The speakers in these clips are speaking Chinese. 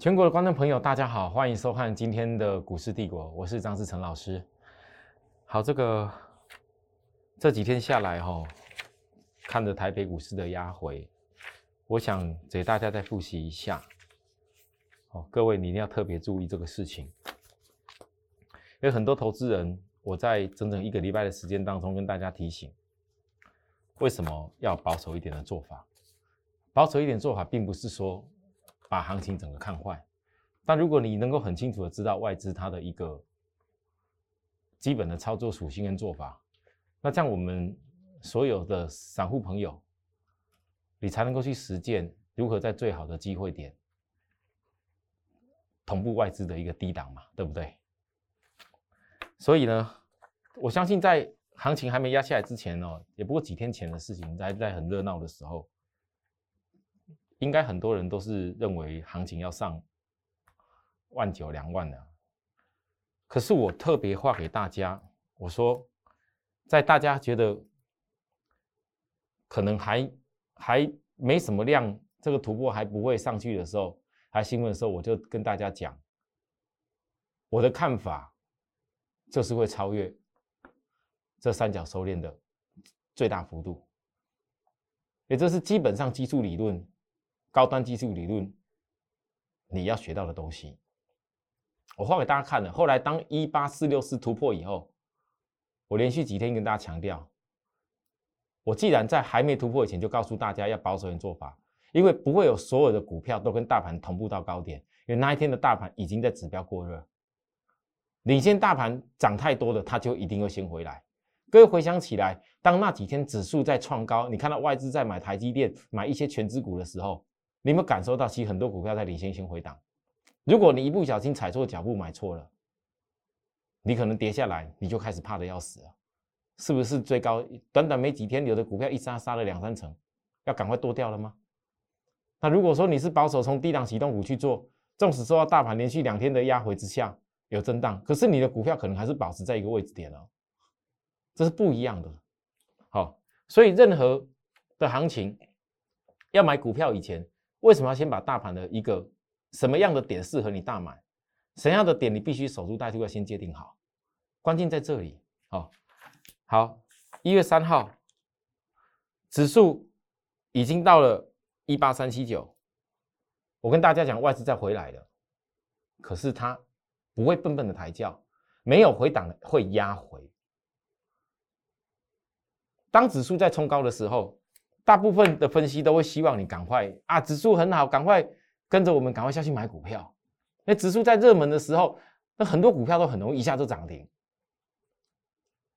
全国的观众朋友，大家好，欢迎收看今天的股市帝国，我是张志成老师。好，这个这几天下来哈、看着台北股市的压回，我想给大家再复习一下。哦，各位你一定要特别注意这个事情，因为很多投资人，我在整整一个礼拜的时间当中跟大家提醒，为什么要保守一点的做法？保守一点做法，并不是说把行情整个看坏，但如果你能够很清楚的知道外资它的一个基本的操作属性跟做法，那这样我们所有的散户朋友，你才能够去实践如何在最好的机会点同步外资的一个低档嘛，对不对？所以呢，我相信在行情还没压下来之前哦，也不过几天前的事情，在在很热闹的时候。应该很多人都是认为行情要上万九两万的，可是我特别画给大家，我说，在大家觉得可能还还没什么量，这个突破还不会上去的时候，还兴奋的时候，我就跟大家讲，我的看法就是会超越这三角收敛的最大幅度，也就是基本上基础理论。高端技术理论，你要学到的东西，我画给大家看了。后来当一八四六四突破以后，我连续几天跟大家强调，我既然在还没突破以前就告诉大家要保守点做法，因为不会有所有的股票都跟大盘同步到高点，因为那一天的大盘已经在指标过热，领先大盘涨太多的，它就一定会先回来。各位回想起来，当那几天指数在创高，你看到外资在买台积电、买一些全资股的时候。你有没有感受到，其实很多股票在领先性回档？如果你一不小心踩错脚步买错了，你可能跌下来，你就开始怕的要死了，是不是？最高短短没几天，有的股票一杀杀了两三成，要赶快剁掉了吗？那如果说你是保守从低档启动股去做，纵使受到大盘连续两天的压回之下有震荡，可是你的股票可能还是保持在一个位置点哦，这是不一样的。好，所以任何的行情要买股票以前。为什么要先把大盘的一个什么样的点适合你大买，什么样的点你必须守株待兔要先界定好，关键在这里。好，好，一月三号，指数已经到了一八三七九，我跟大家讲外资再回来了，可是它不会笨笨的抬轿，没有回档的会压回。当指数在冲高的时候。大部分的分析都会希望你赶快啊，指数很好，赶快跟着我们赶快下去买股票。那指数在热门的时候，那很多股票都很容易一下就涨停，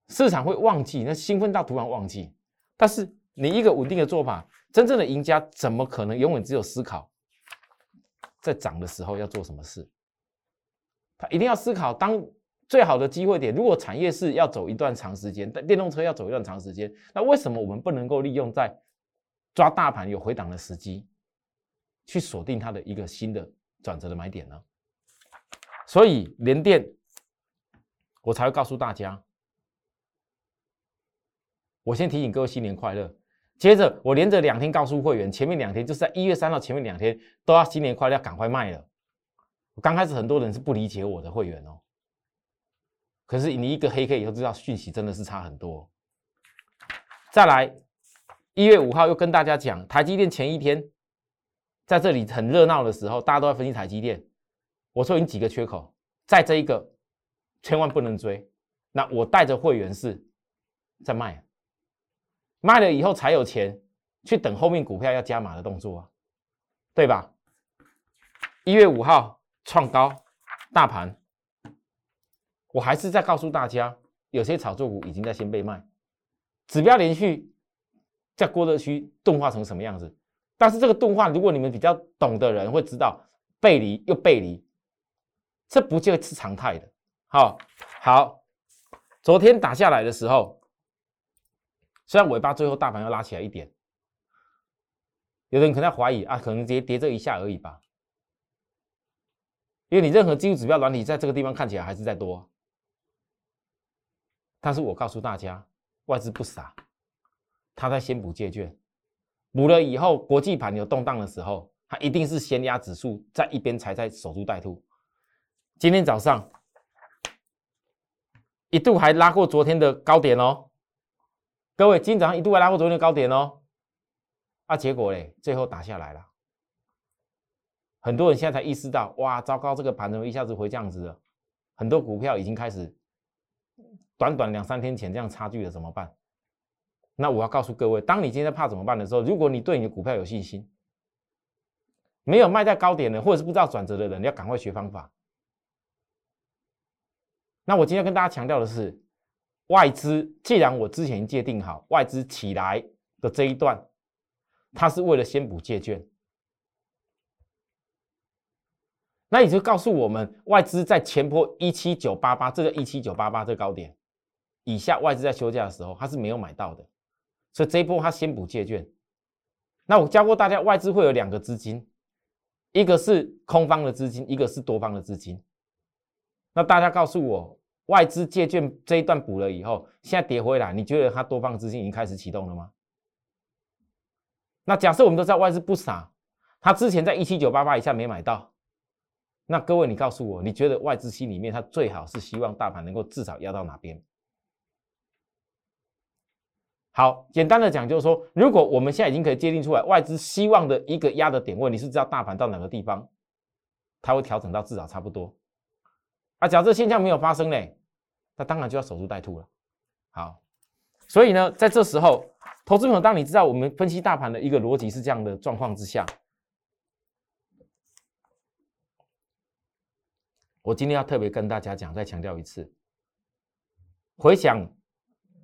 市场会忘记，那兴奋到突然忘记。但是你一个稳定的做法，真正的赢家怎么可能永远只有思考在涨的时候要做什么事？他一定要思考当最好的机会点。如果产业是要走一段长时间，但电动车要走一段长时间，那为什么我们不能够利用在抓大盘有回档的时机，去锁定它的一个新的转折的买点呢？所以连电，我才会告诉大家。我先提醒各位新年快乐。接着我连着两天告诉会员，前面两天就是在一月三号前面两天都要新年快乐，要赶快卖了。刚开始很多人是不理解我的会员哦，可是你一个黑 K 以后知道讯息真的是差很多。再来。一月五号又跟大家讲，台积电前一天在这里很热闹的时候，大家都在分析台积电。我说你几个缺口，在这一个千万不能追。那我带着会员是在卖，卖了以后才有钱去等后面股票要加码的动作啊，对吧？一月五号创高，大盘，我还是在告诉大家，有些炒作股已经在先被卖，指标连续。在过热区钝化成什么样子？但是这个钝化，如果你们比较懂的人会知道，背离又背离，这不就是常态的。好，好，昨天打下来的时候，虽然尾巴最后大盘要拉起来一点，有的人可能怀疑啊，可能直接跌这一下而已吧，因为你任何技术指标软体在这个地方看起来还是在多，但是我告诉大家，外资不傻。他在先补借券，补了以后，国际盘有动荡的时候，他一定是先压指数，在一边才在守株待兔。今天早上一度还拉过昨天的高点哦，各位，今天早上一度还拉过昨天的高点哦，啊，结果嘞，最后打下来了。很多人现在才意识到，哇，糟糕，这个盘怎么一下子回这样子了？很多股票已经开始短短两三天前这样差距了，怎么办？那我要告诉各位，当你今天怕怎么办的时候，如果你对你的股票有信心。没有卖在高点的，或者是不知道转折的人，你要赶快学方法。那我今天跟大家强调的是，外资既然我之前界定好外资起来的这一段，它是为了先补借券，那也就告诉我们，外资在前坡一七九八八，这个一七九八八这高点以下，外资在休假的时候，它是没有买到的，所以这一波它先补借券。那我教过大家，外资会有两个资金。一个是空方的资金，一个是多方的资金。那大家告诉我，外资借券这一段补了以后，现在跌回来，你觉得它多方资金已经开始启动了吗？那假设我们都知道外资不傻，他之前在一七九八八以下没买到，那各位你告诉我，你觉得外资心里面他最好是希望大盘能够至少压到哪边？好，简单的讲就是说，如果我们现在已经可以界定出来外资希望的一个压的点位，你是知道大盘到哪个地方，它会调整到至少差不多。啊，假设现象没有发生嘞，那当然就要守株待兔了。好，所以呢，在这时候，投资朋友，当你知道我们分析大盘的一个逻辑是这样的状况之下，我今天要特别跟大家讲，再强调一次，回想。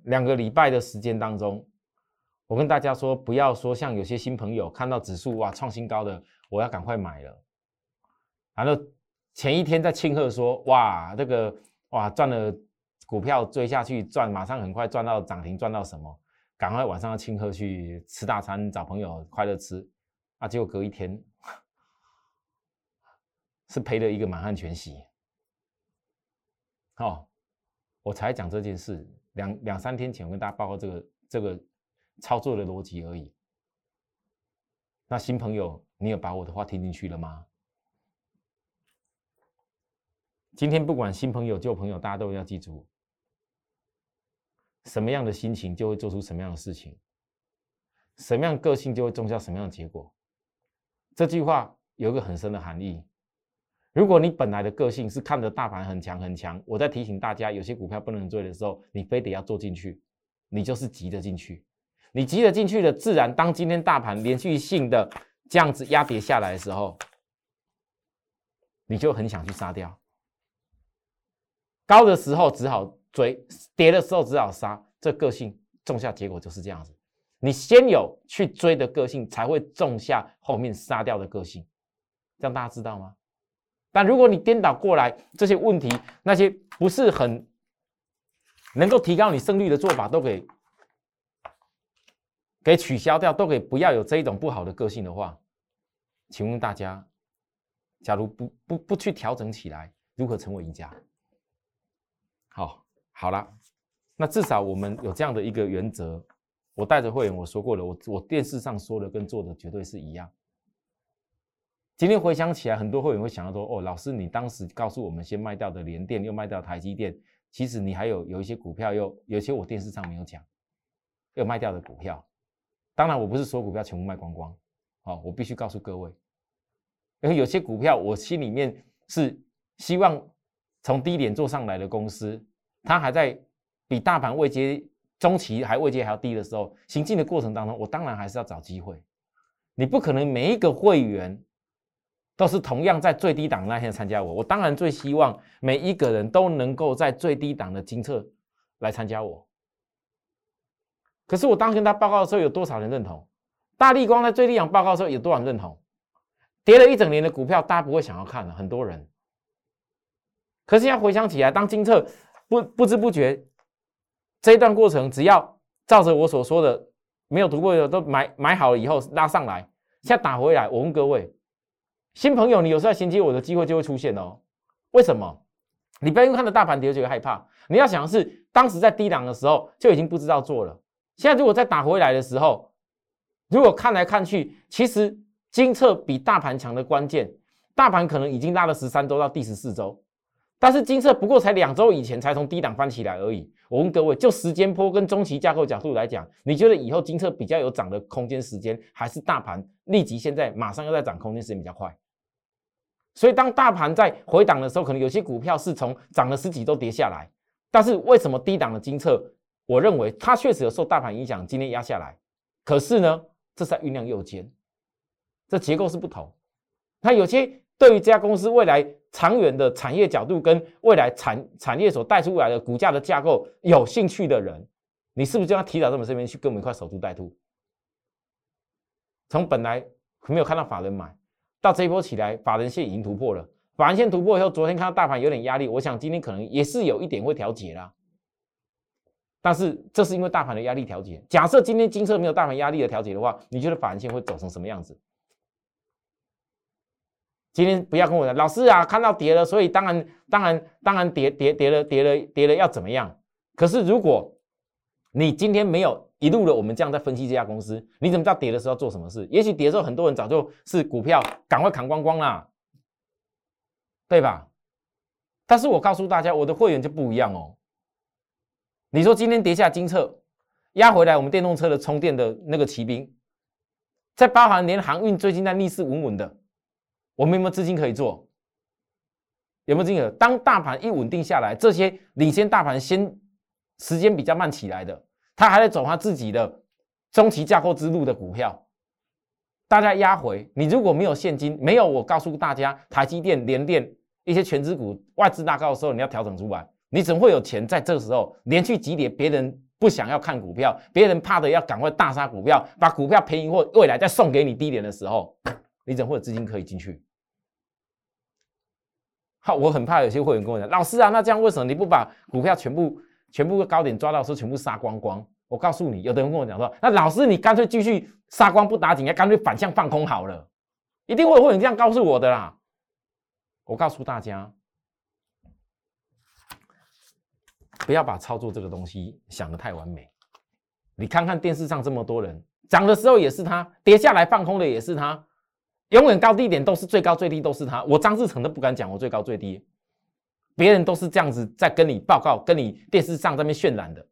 两个礼拜的时间当中，我跟大家说，不要说像有些新朋友看到指数哇创新高的，我要赶快买了。然后前一天在庆贺说哇这个哇赚了股票追下去赚，马上很快赚到涨停赚到什么，赶快晚上要庆贺去吃大餐找朋友快乐吃啊，结果隔一天是赔了一个满汉全席。好，我才讲这件事。两两三天前，我跟大家报告这个这个操作的逻辑而已。那新朋友，你有把我的话听进去了吗？今天不管新朋友旧朋友，大家都要记住，什么样的心情就会做出什么样的事情，什么样个性就会种下什么样的结果。这句话有一个很深的含义。如果你本来的个性是看着大盘很强很强，我在提醒大家，有些股票不能追的时候，你非得要做进去，你就是急着进去。你急着进去的，自然当今天大盘连续性的这样子压跌下来的时候，你就很想去杀掉。高的时候只好追，跌的时候只好杀。这个性种下结果就是这样子。你先有去追的个性，才会种下后面杀掉的个性。这样大家知道吗？但如果你颠倒过来，这些问题那些不是很能够提高你胜率的做法，都给给取消掉，都给不要有这一种不好的个性的话，请问大家，假如不不不去调整起来，如何成为赢家？好，好了，那至少我们有这样的一个原则。我带着会员我说过了，我我电视上说的跟做的绝对是一样。今天回想起来，很多会员会想到说：“哦，老师，你当时告诉我们先卖掉的联电，又卖掉台积电，其实你还有有一些股票，又有些我电视上没有讲，又卖掉的股票。当然，我不是说股票全部卖光光，哦，我必须告诉各位，因为有些股票我心里面是希望从低点做上来的公司，它还在比大盘未接中期还未接还要低的时候，行进的过程当中，我当然还是要找机会。你不可能每一个会员。”都是同样在最低档那天参加我，我当然最希望每一个人都能够在最低档的金策来参加我。可是我当跟他报告的时候，有多少人认同？大力光在最低档报告的时候，有多少人认同？跌了一整年的股票，大家不会想要看了，很多人。可是要回想起来，当金策不不知不觉这一段过程，只要照着我所说的，没有读过的都买买好了以后拉上来，现在打回来，我问各位。新朋友，你有时候衔接我的机会就会出现哦。为什么？你不要因为看到大盘跌就害怕。你要想的是，当时在低档的时候就已经不知道做了。现在如果再打回来的时候，如果看来看去，其实金策比大盘强的关键，大盘可能已经拉了十三周到第十四周，但是金策不过才两周以前才从低档翻起来而已。我问各位，就时间波跟中期架构角度来讲，你觉得以后金策比较有涨的空间时间，还是大盘立即现在马上又在涨空间时间比较快？所以当大盘在回档的时候，可能有些股票是从涨了十几都跌下来，但是为什么低档的金策，我认为它确实有受大盘影响，今天压下来，可是呢，这是在酝酿右肩。这结构是不同，那有些对于这家公司未来长远的产业角度跟未来产产业所带出来的股价的架构有兴趣的人，你是不是就要提早到我们这边去跟我们一块守株待兔？从本来没有看到法人买，到这一波起来，法人线已经突破了，法人线突破以后，昨天看到大盘有点压力，我想今天可能也是有一点会调节啦。但是这是因为大盘的压力调节。假设今天金色没有大盘压力的调节的话，你觉得法人线会走成什么样子？今天不要跟我讲，老师啊，看到跌了，所以当然当然当然跌跌跌了跌了跌了要怎么样？可是如果你今天没有一路的我们这样在分析这家公司，你怎么知道跌的时候做什么事？也许跌的时候很多人早就是股票赶快砍光光啦，对吧？但是我告诉大家，我的会员就不一样哦。你说今天跌下金策压回来，我们电动车的充电的那个骑兵，在包含连航运最近在逆势稳稳的。我们有没有资金可以做？有没有资金？当大盘一稳定下来，这些领先大盘先时间比较慢起来的，他还在走他自己的中期架构之路的股票，大家压回。你如果没有现金，没有我告诉大家，台积电、联电一些全资股外资大高的时候，你要调整出来，你怎么会有钱在这个时候连续急跌？别人不想要看股票，别人怕的要赶快大杀股票，把股票便宜或未来再送给你低点的时候，你怎么会有资金可以进去？好，我很怕有些会员跟我讲，老师啊，那这样为什么你不把股票全部全部高点抓到时候全部杀光光？我告诉你，有的人跟我讲说，那老师你干脆继续杀光不打紧，要干脆反向放空好了，一定会有会员这样告诉我的啦。我告诉大家，不要把操作这个东西想得太完美。你看看电视上这么多人，涨的时候也是他，跌下来放空的也是他。永远高低点都是最高最低都是他，我张志成都不敢讲我最高最低，别人都是这样子在跟你报告，跟你电视上这边渲染的。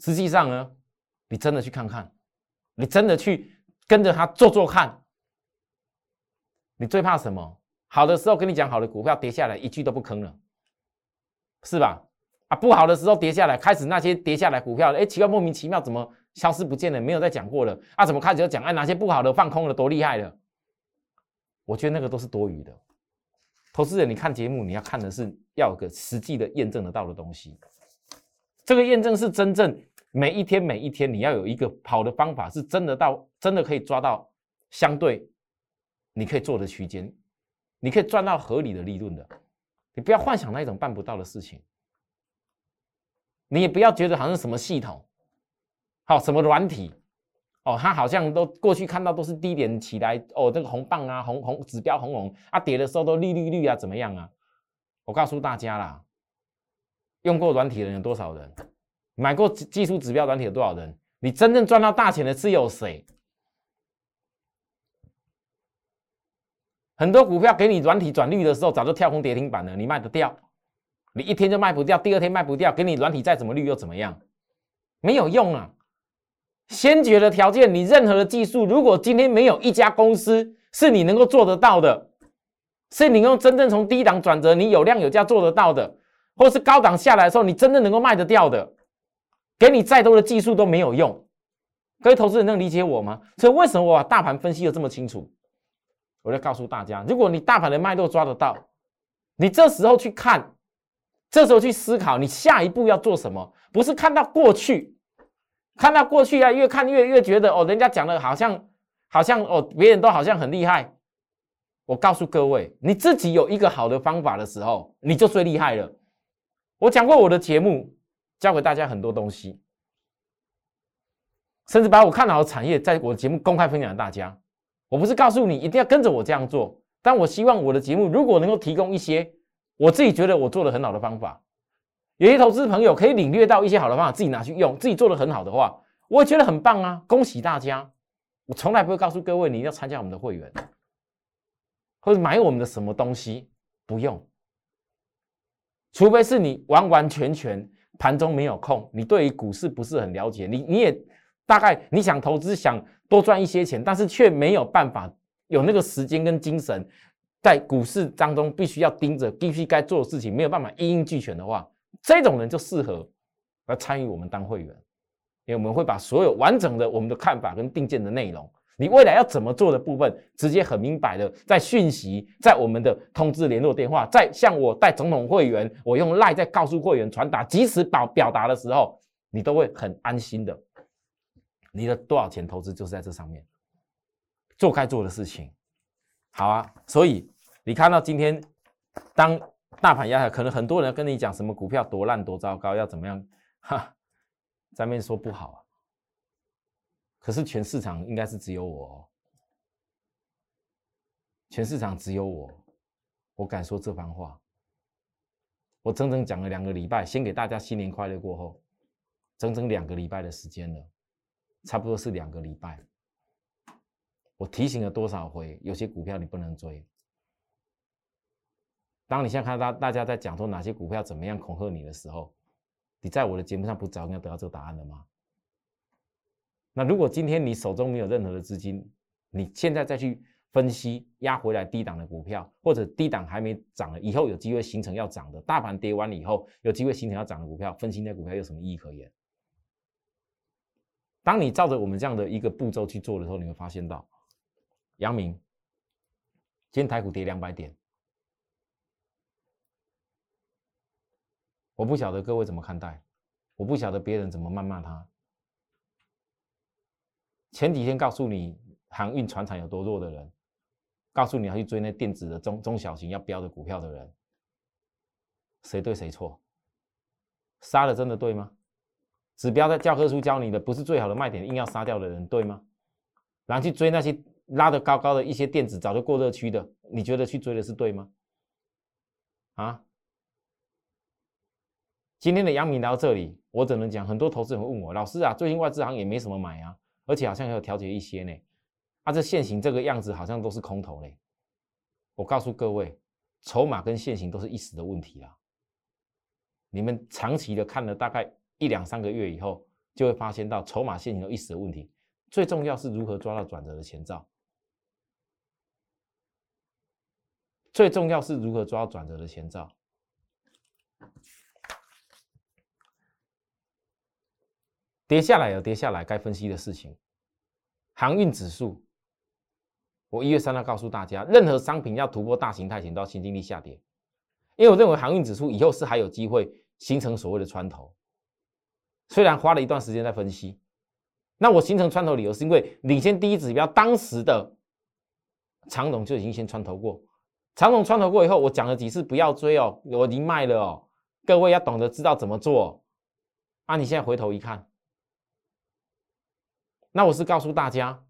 实际上呢，你真的去看看，你真的去跟着他做做看。你最怕什么？好的时候跟你讲好的股票跌下来一句都不吭了，是吧？啊，不好的时候跌下来，开始那些跌下来股票，哎，奇怪莫名其妙怎么消失不见了？没有再讲过了啊？怎么开始又讲？哎，哪些不好的放空了，多厉害了？我觉得那个都是多余的。投资人，你看节目，你要看的是要有个实际的验证得到的东西。这个验证是真正每一天每一天，你要有一个好的方法，是真的到真的可以抓到相对你可以做的区间，你可以赚到合理的利润的。你不要幻想那一种办不到的事情，你也不要觉得好像什么系统，好什么软体。哦，它好像都过去看到都是低点起来哦，这个红棒啊，红红指标红红啊，跌的时候都绿绿绿啊，怎么样啊？我告诉大家啦，用过软体的人有多少人？买过技术指标软体有多少人？你真正赚到大钱的是有谁？很多股票给你软体转绿的时候，早就跳空跌停板了，你卖得掉？你一天就卖不掉，第二天卖不掉，给你软体再怎么绿又怎么样？没有用啊！先决的条件，你任何的技术，如果今天没有一家公司是你能够做得到的，是你用真正从低档转折，你有量有价做得到的，或是高档下来的时候，你真正能够卖得掉的，给你再多的技术都没有用。各位投资人能理解我吗？所以为什么我把大盘分析的这么清楚？我在告诉大家，如果你大盘的脉络抓得到，你这时候去看，这时候去思考，你下一步要做什么？不是看到过去。看到过去啊，越看越越觉得哦，人家讲的好像好像哦，别人都好像很厉害。我告诉各位，你自己有一个好的方法的时候，你就最厉害了。我讲过我的节目，教给大家很多东西，甚至把我看好的产业，在我的节目公开分享给大家。我不是告诉你一定要跟着我这样做，但我希望我的节目如果能够提供一些我自己觉得我做的很好的方法。有些投资朋友可以领略到一些好的方法，自己拿去用，自己做的很好的话，我也觉得很棒啊！恭喜大家！我从来不会告诉各位你要参加我们的会员，或者买我们的什么东西，不用。除非是你完完全全盘中没有空，你对于股市不是很了解，你你也大概你想投资想多赚一些钱，但是却没有办法有那个时间跟精神，在股市当中必须要盯着必须该做的事情，没有办法一应俱全的话，这种人就适合来参与我们当会员，因为我们会把所有完整的我们的看法跟定见的内容。你未来要怎么做的部分，直接很明白的在讯息，在我们的通知联络电话，在向我带总统会员，我用赖在告诉会员传达，即使表表达的时候，你都会很安心的。你的多少钱投资就是在这上面，做该做的事情，好啊。所以你看到今天当大盘压下，可能很多人跟你讲什么股票多烂多糟糕，要怎么样？哈，在面说不好啊。可是全市场应该是只有我，全市场只有我，我敢说这番话。我整整讲了两个礼拜，先给大家新年快乐过后，整整两个礼拜的时间了，差不多是两个礼拜。我提醒了多少回？有些股票你不能追。当你现在看到大家在讲说哪些股票怎么样恐吓你的时候，你在我的节目上不早应该得到这个答案了吗？那如果今天你手中没有任何的资金，你现在再去分析压回来低档的股票，或者低档还没涨了，以后有机会形成要涨的，大盘跌完了以后有机会形成要涨的股票，分析那股票有什么意义可言？当你照着我们这样的一个步骤去做的时候，你会发现到，杨明今天台股跌两百点，我不晓得各位怎么看待，我不晓得别人怎么谩骂他。前几天告诉你航运船厂有多弱的人，告诉你要去追那电子的中中小型要标的股票的人，谁对谁错？杀了真的对吗？指标在教科书教你的不是最好的卖点，硬要杀掉的人对吗？然后去追那些拉得高高的一些电子早就过热区的，你觉得去追的是对吗？啊？今天的杨明到这里，我只能讲，很多投资人问我，老师啊，最近外资行也没什么买啊。而且好像还有调节一些呢，啊，这现行这个样子好像都是空头嘞。我告诉各位，筹码跟现行都是一时的问题啦。你们长期的看了大概一两三个月以后，就会发现到筹码现行都一时的问题。最重要是如何抓到转折的前兆。最重要是如何抓到转折的前兆。跌下来有跌下来该分析的事情。航运指数，我一月三号告诉大家，任何商品要突破大形态前都要先经历下跌，因为我认为航运指数以后是还有机会形成所谓的穿头。虽然花了一段时间在分析，那我形成穿头理由是因为领先第一指标当时的长总就已经先穿头过，长总穿头过以后，我讲了几次不要追哦，我已经卖了哦，各位要懂得知道怎么做。啊，你现在回头一看。那我是告诉大家，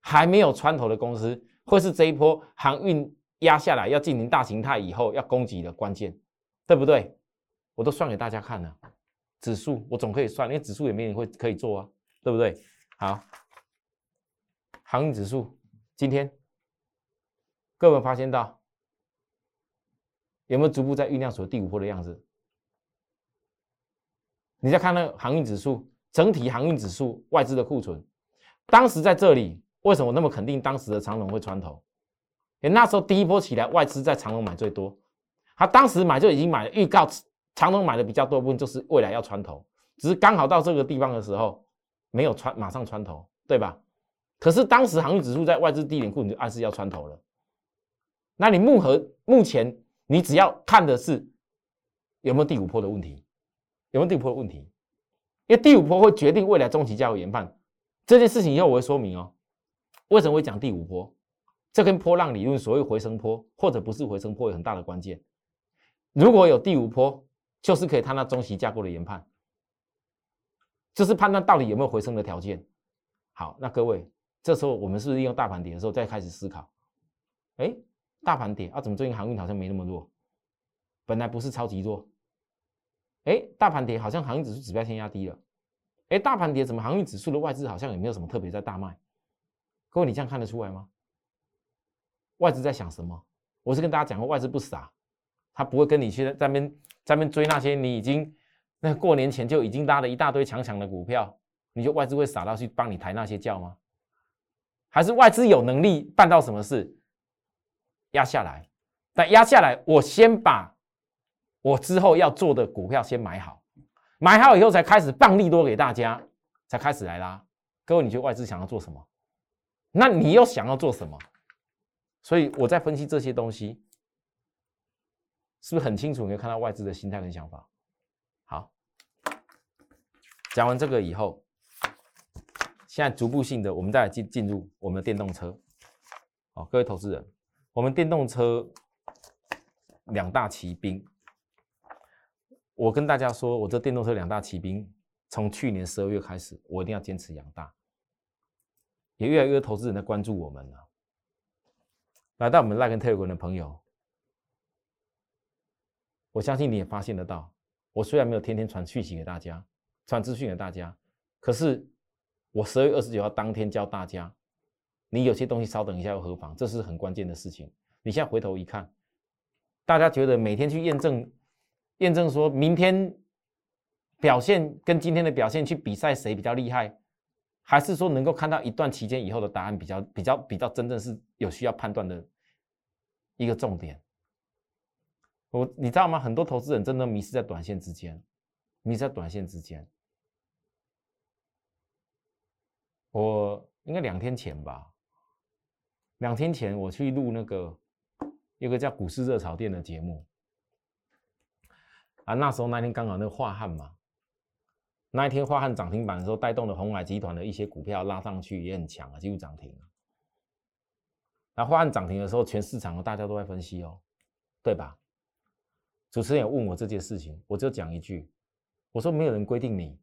还没有穿头的公司，会是这一波航运压下来要进行大形态以后要攻击的关键，对不对？我都算给大家看了，指数我总可以算，因为指数也没人会可以做啊，对不对？好，航运指数今天各位发现到有没有逐步在酝酿出第五波的样子？你再看那航运指数，整体航运指数外资的库存。当时在这里，为什么那么肯定当时的长龙会穿头？因为那时候第一波起来，外资在长龙买最多，他当时买就已经买了预告，长龙买的比较多部分就是未来要穿头，只是刚好到这个地方的时候没有穿，马上穿头，对吧？可是当时航运指数在外资低点库，你就暗示要穿头了。那你目和目前你只要看的是有没有第五波的问题，有没有第五波的问题？因为第五波会决定未来中期价格研判。这件事情以后我会说明哦，为什么会讲第五波？这跟波浪理论所谓回升波或者不是回升波有很大的关键。如果有第五波，就是可以看到中期架构的研判，就是判断到底有没有回升的条件。好，那各位，这时候我们是不是利用大盘跌的时候再开始思考？哎，大盘跌啊，怎么最近航运好像没那么弱？本来不是超级弱，哎，大盘跌好像航运指数指标先压低了。哎，大盘跌，怎么航运指数的外资好像也没有什么特别在大卖？各位，你这样看得出来吗？外资在想什么？我是跟大家讲过，外资不傻，他不会跟你去在那边在那边追那些你已经那过年前就已经拉了一大堆强强的股票，你就外资会傻到去帮你抬那些轿吗？还是外资有能力办到什么事？压下来，但压下来，我先把我之后要做的股票先买好，买好以后才开始放利多给大家，才开始来拉。各位，你觉得外资想要做什么？那你又想要做什么？所以我在分析这些东西，是不是很清楚？你可以看到外资的心态跟想法。好，讲完这个以后，现在逐步性的，我们再来进进入我们的电动车。好，各位投资人。我们电动车两大骑兵，我跟大家说，我这电动车两大骑兵，从去年十二月开始，我一定要坚持养大。也越来越多投资人在关注我们了。来到我们赖根特尔的朋友，我相信你也发现得到，我虽然没有天天传讯息给大家，传资讯给大家，可是我十二月二十九号当天教大家。你有些东西稍等一下又何妨？这是很关键的事情。你现在回头一看，大家觉得每天去验证、验证，说明天表现跟今天的表现去比赛谁比较厉害，还是说能够看到一段期间以后的答案比较、比较、比较真正是有需要判断的一个重点？我你知道吗？很多投资人真的迷失在短线之间，迷失在短线之间。我应该两天前吧。两天前我去录那个一个叫股市热炒店的节目啊，那时候那天刚好那个华汉嘛，那一天华汉涨停板的时候，带动了红海集团的一些股票拉上去也很强啊，几乎涨停了。那华汉涨停的时候，全市场大家都在分析哦，对吧？主持人也问我这件事情，我就讲一句，我说没有人规定你，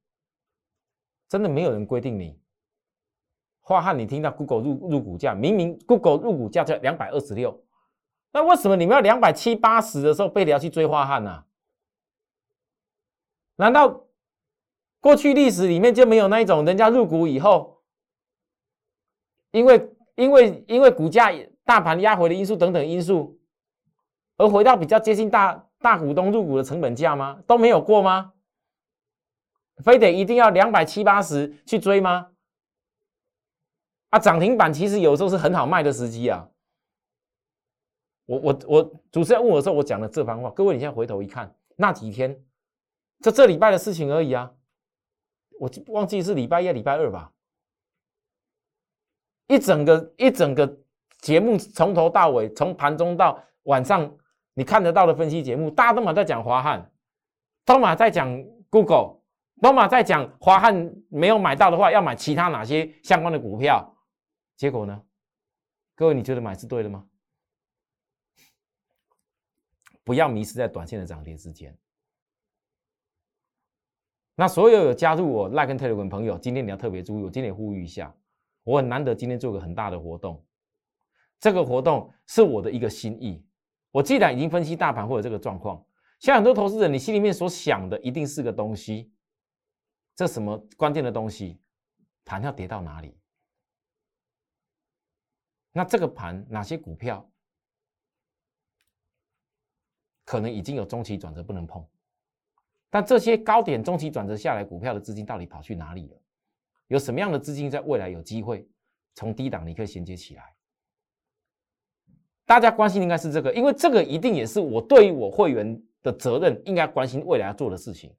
真的没有人规定你。华汉，你听到 Google 入入股价，明明 Google 入股价在两百二十六，那为什么你们要两百七八十的时候被你要去追华汉呢？难道过去历史里面就没有那一种人家入股以后，因为因为因为股价大盘压回的因素等等因素，而回到比较接近大大股东入股的成本价吗？都没有过吗？非得一定要两百七八十去追吗？啊，涨停板其实有时候是很好卖的时机啊。我我我，主持人问我的时候，我讲了这番话。各位，你现在回头一看，那几天，这这礼拜的事情而已啊。我忘记是礼拜一、礼拜二吧。一整个一整个节目从头到尾，从盘中到晚上，你看得到的分析节目，大家都嘛在讲华汉，都嘛在讲 Google，都嘛在讲华汉没有买到的话，要买其他哪些相关的股票。结果呢？各位，你觉得买是对的吗？不要迷失在短线的涨跌之间。那所有有加入我 Like 跟 Telegram 朋友，今天你要特别注意，我今天呼吁一下，我很难得今天做个很大的活动。这个活动是我的一个心意。我既然已经分析大盘或者这个状况，像很多投资人，你心里面所想的一定是个东西，这什么关键的东西？盘要跌到哪里？那这个盘哪些股票可能已经有中期转折不能碰？但这些高点中期转折下来股票的资金到底跑去哪里了？有什么样的资金在未来有机会从低档你可以衔接起来？大家关心的应该是这个，因为这个一定也是我对于我会员的责任，应该关心未来要做的事情。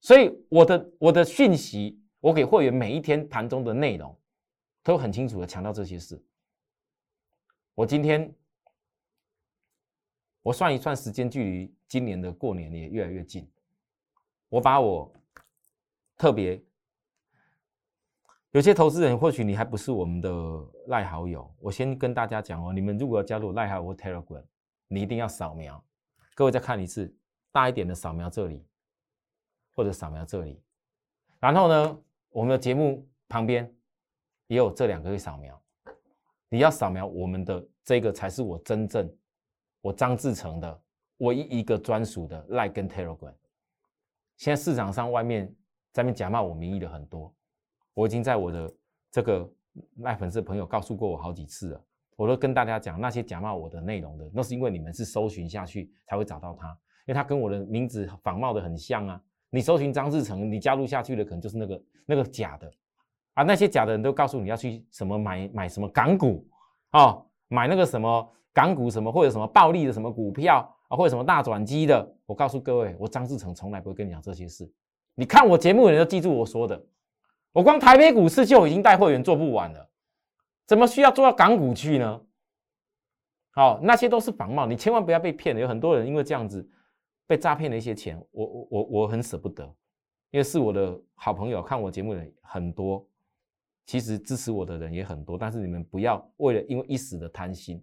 所以我的我的讯息，我给会员每一天盘中的内容。都很清楚的强调这些事。我今天我算一算时间，距离今年的过年也越来越近。我把我特别有些投资人，或许你还不是我们的赖好友，我先跟大家讲哦，你们如果要加入赖好或 Telegram，你一定要扫描。各位再看一次，大一点的扫描这里，或者扫描这里。然后呢，我们的节目旁边。也有这两个可以扫描，你要扫描我们的这个才是我真正我张志成的唯一一个专属的 Like 跟 Telegram。现在市场上外面在面假冒我名义的很多，我已经在我的这个赖粉丝朋友告诉过我好几次了。我都跟大家讲，那些假冒我的内容的，那是因为你们是搜寻下去才会找到他，因为他跟我的名字仿冒的很像啊。你搜寻张志成，你加入下去的可能就是那个那个假的啊。那些假的人都告诉你要去什么买买什么港股哦，买那个什么港股什么或者什么暴利的什么股票啊，或者什么大转机的。我告诉各位，我张志成从来不会跟你讲这些事。你看我节目的人都记住我说的，我光台北股市就已经带会员做不完了。怎么需要做到港股去呢？好，那些都是仿冒，你千万不要被骗了。有很多人因为这样子被诈骗了一些钱，我我我我很舍不得，因为是我的好朋友，看我节目的人很多，其实支持我的人也很多，但是你们不要为了因为一时的贪心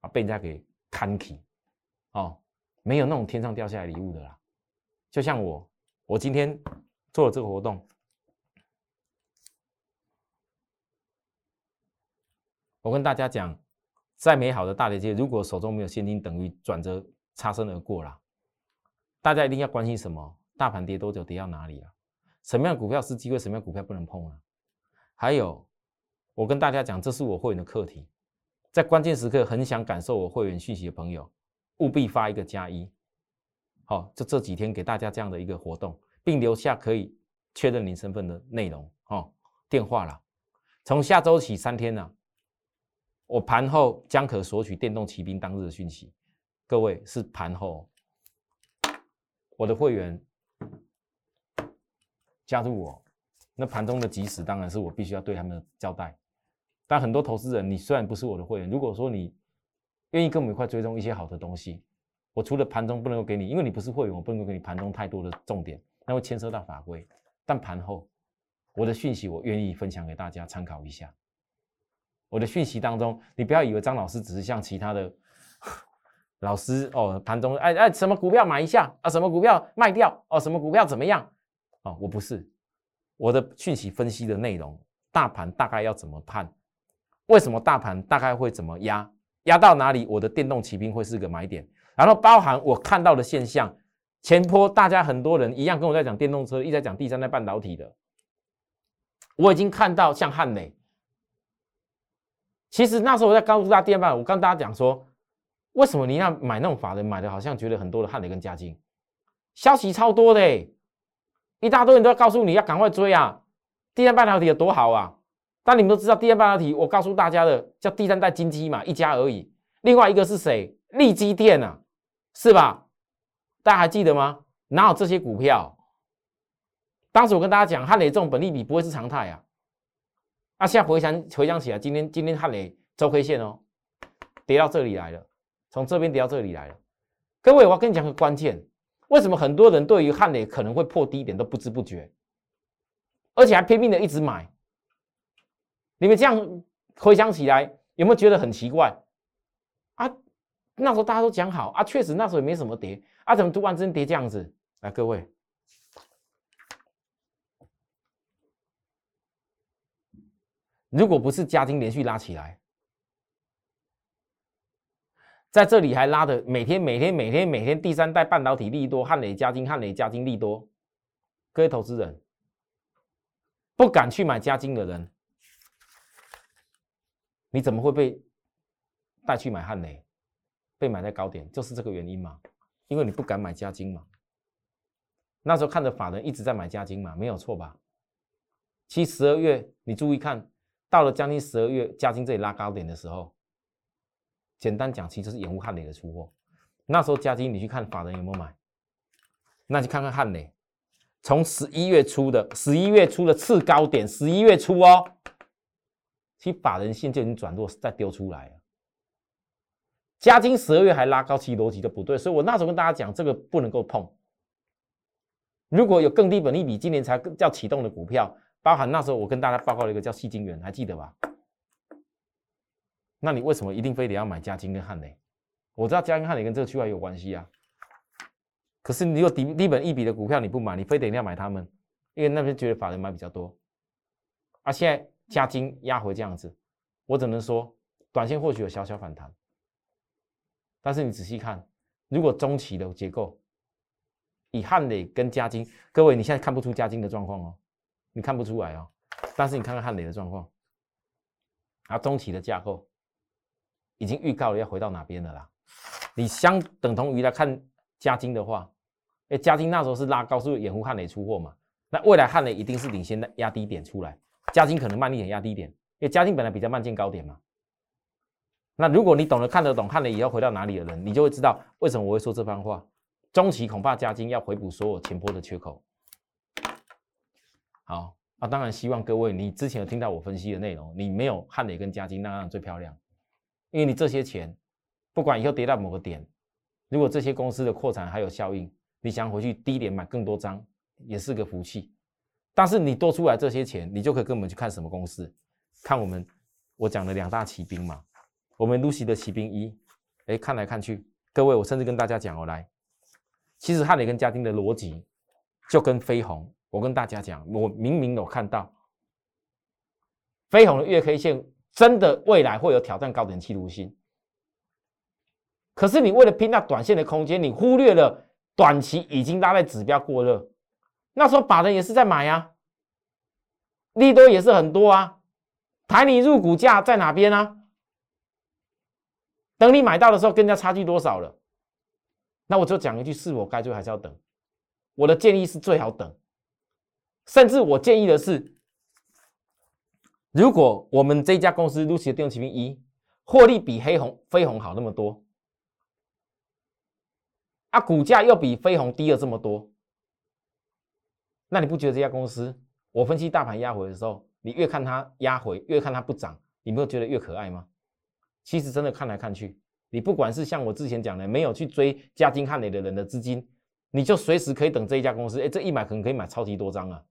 啊，被人家给看起哦，没有那种天上掉下来礼物的啦。就像我，我今天做了这个活动。我跟大家讲，再美好的大跌机，如果手中没有现金，等于转折擦身而过了。大家一定要关心什么？大盘跌多久？跌到哪里啊？什么样的股票是机会？什么样的股票不能碰啊？还有，我跟大家讲，这是我会员的课题，在关键时刻很想感受我会员讯息的朋友，务必发一个加一。好，就这几天给大家这样的一个活动，并留下可以确认您身份的内容哦，电话了。从下周起三天呢。我盘后将可索取电动骑兵当日的讯息，各位是盘后，我的会员加入我，那盘中的即时当然是我必须要对他们的交代。但很多投资人，你虽然不是我的会员，如果说你愿意跟我们一块追踪一些好的东西，我除了盘中不能够给你，因为你不是会员，我不能够给你盘中太多的重点，那会牵涉到法规。但盘后我的讯息，我愿意分享给大家参考一下。我的讯息当中，你不要以为张老师只是像其他的 老师哦，盘中哎哎，什么股票买一下啊，什么股票卖掉哦，什么股票怎么样哦，我不是，我的讯息分析的内容，大盘大概要怎么判？为什么大盘大概会怎么压？压到哪里？我的电动骑兵会是个买点，然后包含我看到的现象，前坡大家很多人一样跟我在讲电动车，一直在讲第三代半导体的，我已经看到像汉磊。其实那时候我在告诉大家，第二半，我跟大家讲说，为什么你要买那种法人买的，好像觉得很多的汉雷跟嘉金，消息超多的，一大堆人都要告诉你要赶快追啊，第三代半导体有多好啊！但你们都知道，第二半导体我告诉大家的叫第三代金基嘛，一家而已。另外一个是谁？利基电啊，是吧？大家还记得吗？哪有这些股票？当时我跟大家讲，汉雷这种本利比不会是常态啊。那现在回想回想起来，今天今天汉雷周 K 线哦，跌到这里来了，从这边跌到这里来了。各位，我要跟你讲个关键，为什么很多人对于汉雷可能会破低点都不知不觉，而且还拼命的一直买？你们这样回想起来，有没有觉得很奇怪啊？那时候大家都讲好啊，确实那时候也没什么跌啊，怎么突然之间跌这样子？来，各位。如果不是加金连续拉起来，在这里还拉的每天每天每天每天第三代半导体利多，汉磊加金汉磊加金利多，各位投资人不敢去买加金的人，你怎么会被带去买汉雷？被买在高点，就是这个原因嘛？因为你不敢买加金嘛。那时候看着法人一直在买加金嘛，没有错吧？其实十二月你注意看。到了将近十二月，嘉金这里拉高点的时候，简单讲，其实是掩护汉雷的出货。那时候嘉金，你去看法人有没有买？那去看看汉雷，从十一月初的十一月初的次高点，十一月初哦，其实法人线就已经转弱，再丢出来了。嘉金十二月还拉高，其逻辑就不对。所以我那时候跟大家讲，这个不能够碰。如果有更低本利比，今年才叫启动的股票。包含那时候我跟大家报告了一个叫细晶元，还记得吧？那你为什么一定非得要买嘉金跟汉雷？我知道嘉金汉雷跟这个区块有关系啊。可是你有低低本一笔的股票你不买，你非得要买他们，因为那边觉得法人买比较多。啊，现在嘉金压回这样子，我只能说短线或许有小小反弹，但是你仔细看，如果中期的结构以汉磊跟嘉金，各位你现在看不出嘉金的状况哦。你看不出来哦，但是你看看汉磊的状况，啊，中期的架构，已经预告了要回到哪边的啦。你相等同于来看嘉金的话，哎，嘉金那时候是拉高，是不是掩护汉雷出货嘛？那未来汉雷一定是领先的压低点出来，嘉金可能慢一点压低点，因为嘉金本来比较慢见高点嘛。那如果你懂得看得懂看了以后回到哪里的人，你就会知道为什么我会说这番话。中期恐怕嘉金要回补所有前波的缺口。好啊，当然希望各位你之前有听到我分析的内容，你没有汉磊跟嘉金那样最漂亮，因为你这些钱不管以后跌到某个点，如果这些公司的扩产还有效应，你想回去低点买更多张也是个福气。但是你多出来这些钱，你就可以跟我们去看什么公司，看我们我讲的两大骑兵嘛，我们 Lucy 的骑兵一，哎，看来看去，各位我甚至跟大家讲哦，来。其实汉雷跟嘉丁的逻辑就跟飞鸿，我跟大家讲，我明明有看到。飞鸿的月 K 线真的未来会有挑战高点期图性，可是你为了拼那短线的空间，你忽略了短期已经拉在指标过热，那时候法人也是在买呀，利多也是很多啊，抬你入股价在哪边啊？等你买到的时候，跟人家差距多少了？那我就讲一句，是否该追还是要等？我的建议是最好等，甚至我建议的是，如果我们这家公司 Lucy 的电动骑兵一获利比黑红飞鸿好那么多，啊，股价又比飞鸿低了这么多，那你不觉得这家公司，我分析大盘压回的时候，你越看它压回，越看它不涨，你没有觉得越可爱吗？其实真的看来看去。你不管是像我之前讲的，没有去追加金汉磊的人的资金，你就随时可以等这一家公司，哎，这一买可能可以买超级多张啊！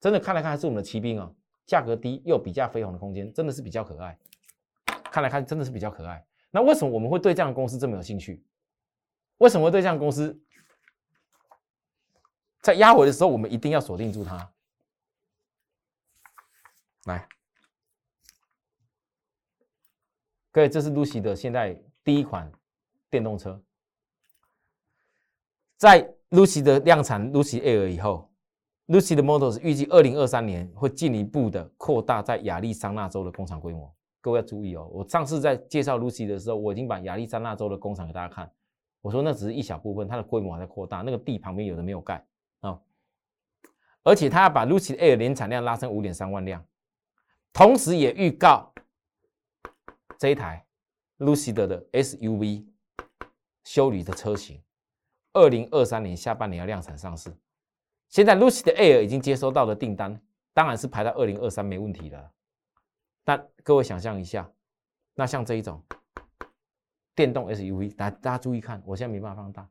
真的看来看还是我们的骑兵啊，价格低又比价飞鸿的空间，真的是比较可爱。看来看真的是比较可爱。那为什么我们会对这样的公司这么有兴趣？为什么会对这样的公司在压回的时候，我们一定要锁定住它？来。各位，这是 Lucy 的现在第一款电动车，在 Lucy 的量产 Lucy Air 以后，Lucy 的 Motors 预计二零二三年会进一步的扩大在亚利桑那州的工厂规模。各位要注意哦，我上次在介绍 Lucy 的时候，我已经把亚利桑那州的工厂给大家看，我说那只是一小部分，它的规模还在扩大，那个地旁边有的没有盖，而且它要把 Lucy Air 年产量拉升五点三万辆，同时也预告。这一台 Lucid 的 SUV 修理的车型，二零二三年下半年要量产上市。现在 Lucid Air 已经接收到的订单，当然是排到二零二三没问题的。但各位想象一下，那像这一种电动 SUV，大大家注意看，我现在没办法放大，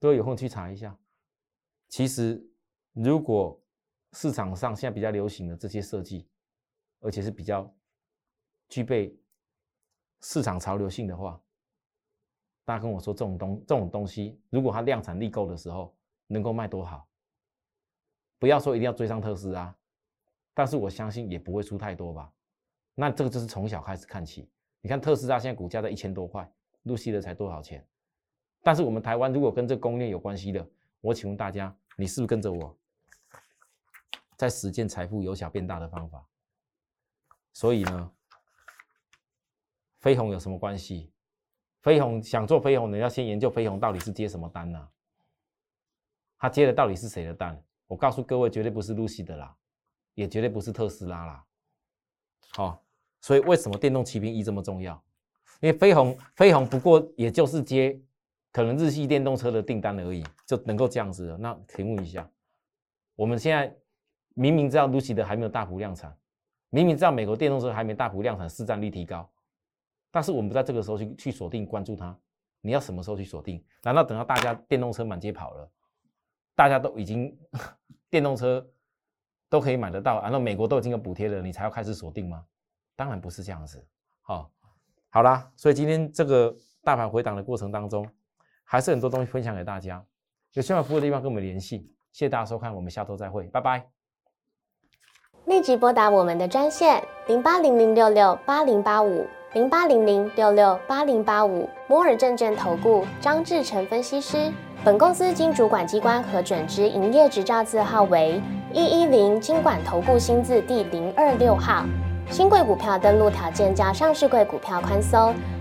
各位有空去查一下。其实，如果市场上现在比较流行的这些设计，而且是比较具备市场潮流性的话，大家跟我说，这种东这种东西，如果它量产力够的时候，能够卖多好？不要说一定要追上特斯拉，但是我相信也不会出太多吧。那这个就是从小开始看起。你看特斯拉现在股价在一千多块，露西的才多少钱？但是我们台湾如果跟这供应链有关系的，我请问大家，你是不是跟着我，在实践财富由小变大的方法？所以呢？飞鸿有什么关系？飞鸿想做飞鸿，你要先研究飞鸿到底是接什么单呢？他接的到底是谁的单？我告诉各位，绝对不是 Lucy 的啦，也绝对不是特斯拉啦。好，所以为什么电动骑兵一这么重要？因为飞鸿飞鸿不过也就是接可能日系电动车的订单而已，就能够这样子。那请问一下，我们现在明明知道 Lucy 的还没有大幅量产，明明知道美国电动车还没大幅量产，市占率提高。但是我们不在这个时候去去锁定关注它，你要什么时候去锁定？难道等到大家电动车满街跑了，大家都已经 电动车都可以买得到，然后美国都已经有补贴了，你才要开始锁定吗？当然不是这样子。好，好啦，所以今天这个大盘回档的过程当中，还是很多东西分享给大家。有需要服务的地方跟我们联系。谢谢大家收看，我们下周再会，拜拜。立即拨打我们的专线零八零零六六八零八五。零八零零六六八零八五摩尔证券投顾张志成分析师。本公司经主管机关核准之营业执照字号为一一零金管投顾新字第零二六号。新贵股票登录条件较上市贵股票宽松，